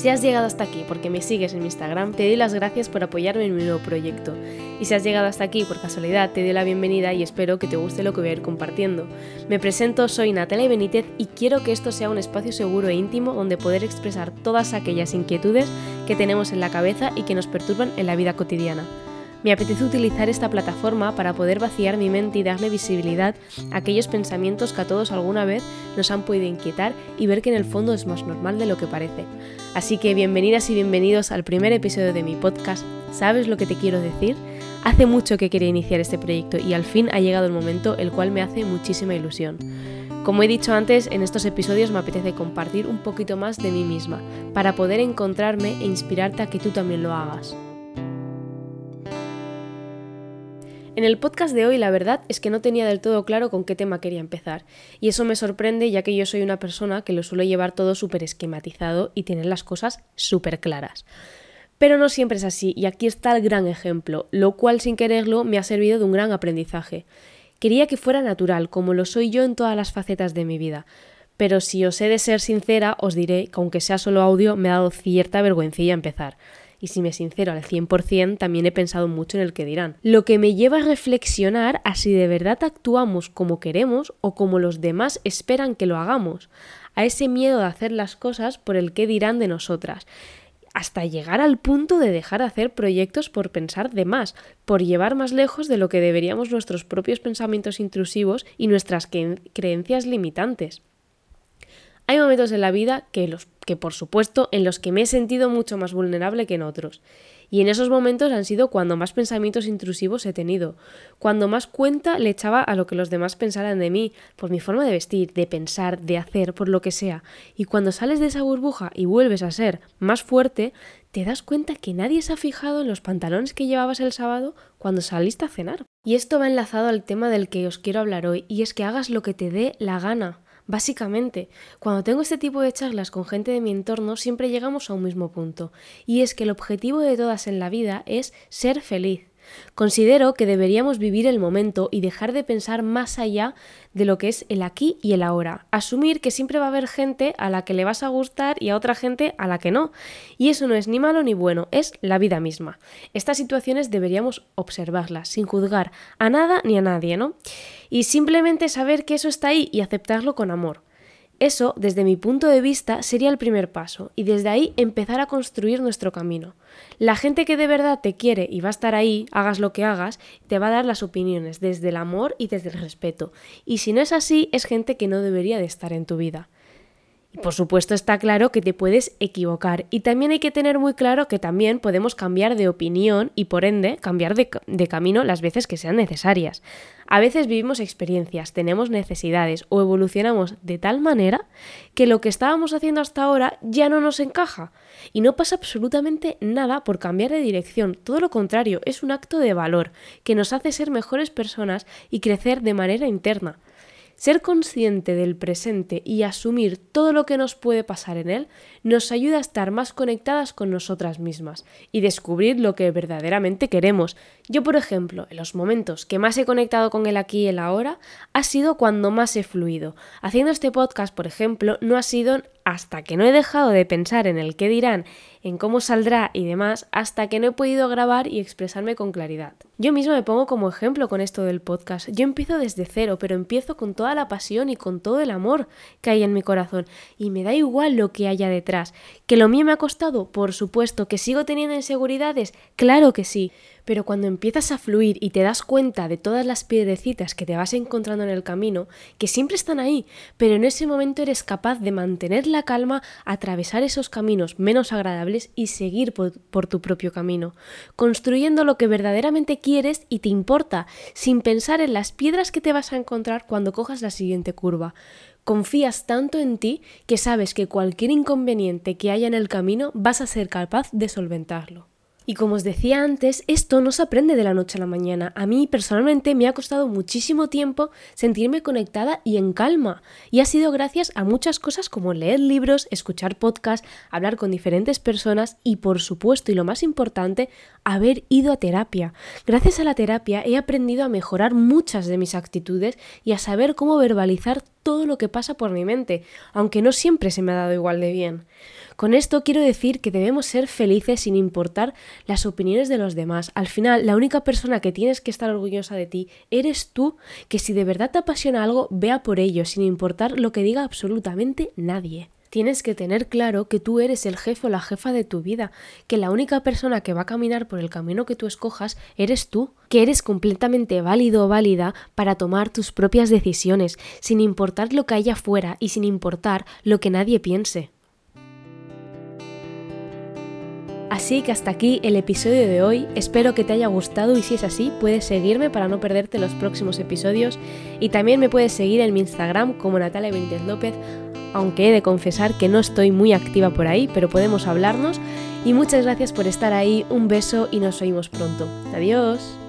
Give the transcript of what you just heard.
Si has llegado hasta aquí porque me sigues en mi Instagram, te doy las gracias por apoyarme en mi nuevo proyecto. Y si has llegado hasta aquí por casualidad, te doy la bienvenida y espero que te guste lo que voy a ir compartiendo. Me presento, soy Natalia Benítez y quiero que esto sea un espacio seguro e íntimo donde poder expresar todas aquellas inquietudes que tenemos en la cabeza y que nos perturban en la vida cotidiana. Me apetece utilizar esta plataforma para poder vaciar mi mente y darle visibilidad a aquellos pensamientos que a todos alguna vez nos han podido inquietar y ver que en el fondo es más normal de lo que parece. Así que bienvenidas y bienvenidos al primer episodio de mi podcast. ¿Sabes lo que te quiero decir? Hace mucho que quería iniciar este proyecto y al fin ha llegado el momento el cual me hace muchísima ilusión. Como he dicho antes, en estos episodios me apetece compartir un poquito más de mí misma, para poder encontrarme e inspirarte a que tú también lo hagas. En el podcast de hoy la verdad es que no tenía del todo claro con qué tema quería empezar, y eso me sorprende ya que yo soy una persona que lo suele llevar todo súper esquematizado y tener las cosas súper claras. Pero no siempre es así, y aquí está el gran ejemplo, lo cual sin quererlo me ha servido de un gran aprendizaje. Quería que fuera natural, como lo soy yo en todas las facetas de mi vida, pero si os he de ser sincera, os diré que aunque sea solo audio, me ha dado cierta vergüencilla empezar y si me sincero al 100%, también he pensado mucho en el que dirán. Lo que me lleva a reflexionar a si de verdad actuamos como queremos o como los demás esperan que lo hagamos, a ese miedo de hacer las cosas por el que dirán de nosotras hasta llegar al punto de dejar de hacer proyectos por pensar de más, por llevar más lejos de lo que deberíamos nuestros propios pensamientos intrusivos y nuestras creencias limitantes. Hay momentos en la vida que, los, que, por supuesto, en los que me he sentido mucho más vulnerable que en otros. Y en esos momentos han sido cuando más pensamientos intrusivos he tenido, cuando más cuenta le echaba a lo que los demás pensaran de mí, por mi forma de vestir, de pensar, de hacer, por lo que sea. Y cuando sales de esa burbuja y vuelves a ser más fuerte, te das cuenta que nadie se ha fijado en los pantalones que llevabas el sábado cuando saliste a cenar. Y esto va enlazado al tema del que os quiero hablar hoy, y es que hagas lo que te dé la gana. Básicamente, cuando tengo este tipo de charlas con gente de mi entorno, siempre llegamos a un mismo punto, y es que el objetivo de todas en la vida es ser feliz. Considero que deberíamos vivir el momento y dejar de pensar más allá de lo que es el aquí y el ahora. Asumir que siempre va a haber gente a la que le vas a gustar y a otra gente a la que no. Y eso no es ni malo ni bueno, es la vida misma. Estas situaciones deberíamos observarlas sin juzgar a nada ni a nadie, ¿no? Y simplemente saber que eso está ahí y aceptarlo con amor. Eso, desde mi punto de vista, sería el primer paso, y desde ahí empezar a construir nuestro camino. La gente que de verdad te quiere y va a estar ahí, hagas lo que hagas, te va a dar las opiniones desde el amor y desde el respeto. Y si no es así, es gente que no debería de estar en tu vida. Y por supuesto está claro que te puedes equivocar y también hay que tener muy claro que también podemos cambiar de opinión y por ende cambiar de, de, camino las veces que sean necesarias. A veces vivimos experiencias, tenemos necesidades o evolucionamos de tal manera que lo que estábamos haciendo hasta ahora ya no nos encaja y no pasa absolutamente nada por cambiar de dirección, todo lo contrario, es un acto de valor que nos hace ser mejores personas y crecer de manera interna. Ser consciente del presente y asumir todo lo que nos puede pasar en él nos ayuda a estar más conectadas con nosotras mismas y descubrir lo que verdaderamente queremos. Yo, por ejemplo, en los momentos que más he conectado con el aquí y el ahora, ha sido cuando más he fluido. Haciendo este podcast, por ejemplo, no ha sido hasta que no he dejado de pensar en el qué dirán, en cómo saldrá y demás, hasta que no he podido grabar y expresarme con claridad. Yo misma me pongo como ejemplo con esto del podcast. Yo empiezo desde cero, pero empiezo con toda la pasión y con todo el amor que hay en mi corazón. Y me da igual lo que haya detrás. ¿Que lo mío me ha costado? Por supuesto. ¿Que sigo teniendo inseguridades? Claro que sí. Pero cuando empiezas a fluir y te das cuenta de todas las piedrecitas que te vas encontrando en el camino, que siempre están ahí, pero en ese momento eres capaz de mantener la calma, atravesar esos caminos menos agradables y seguir por, por tu propio camino, construyendo lo que verdaderamente quieres y te importa, sin pensar en las piedras que te vas a encontrar cuando cojas la siguiente curva. Confías tanto en ti que sabes que cualquier inconveniente que haya en el camino vas a ser capaz de solventarlo. Y como os decía antes, esto no se aprende de la noche a la mañana. A mí personalmente me ha costado muchísimo tiempo sentirme conectada y en calma. Y ha sido gracias a muchas cosas como leer libros, escuchar podcasts, hablar con diferentes personas y por supuesto y lo más importante, haber ido a terapia. Gracias a la terapia he aprendido a mejorar muchas de mis actitudes y a saber cómo verbalizar todo lo que pasa por mi mente, aunque no siempre se me ha dado igual de bien. Con esto quiero decir que debemos ser felices sin importar las opiniones de los demás. Al final, la única persona que tienes que estar orgullosa de ti eres tú, que si de verdad te apasiona algo, vea por ello, sin importar lo que diga absolutamente nadie. Tienes que tener claro que tú eres el jefe o la jefa de tu vida, que la única persona que va a caminar por el camino que tú escojas eres tú, que eres completamente válido o válida para tomar tus propias decisiones, sin importar lo que haya afuera y sin importar lo que nadie piense. Así que hasta aquí el episodio de hoy, espero que te haya gustado y si es así puedes seguirme para no perderte los próximos episodios y también me puedes seguir en mi Instagram como Natalia Benítez López, aunque he de confesar que no estoy muy activa por ahí, pero podemos hablarnos y muchas gracias por estar ahí, un beso y nos oímos pronto. Adiós.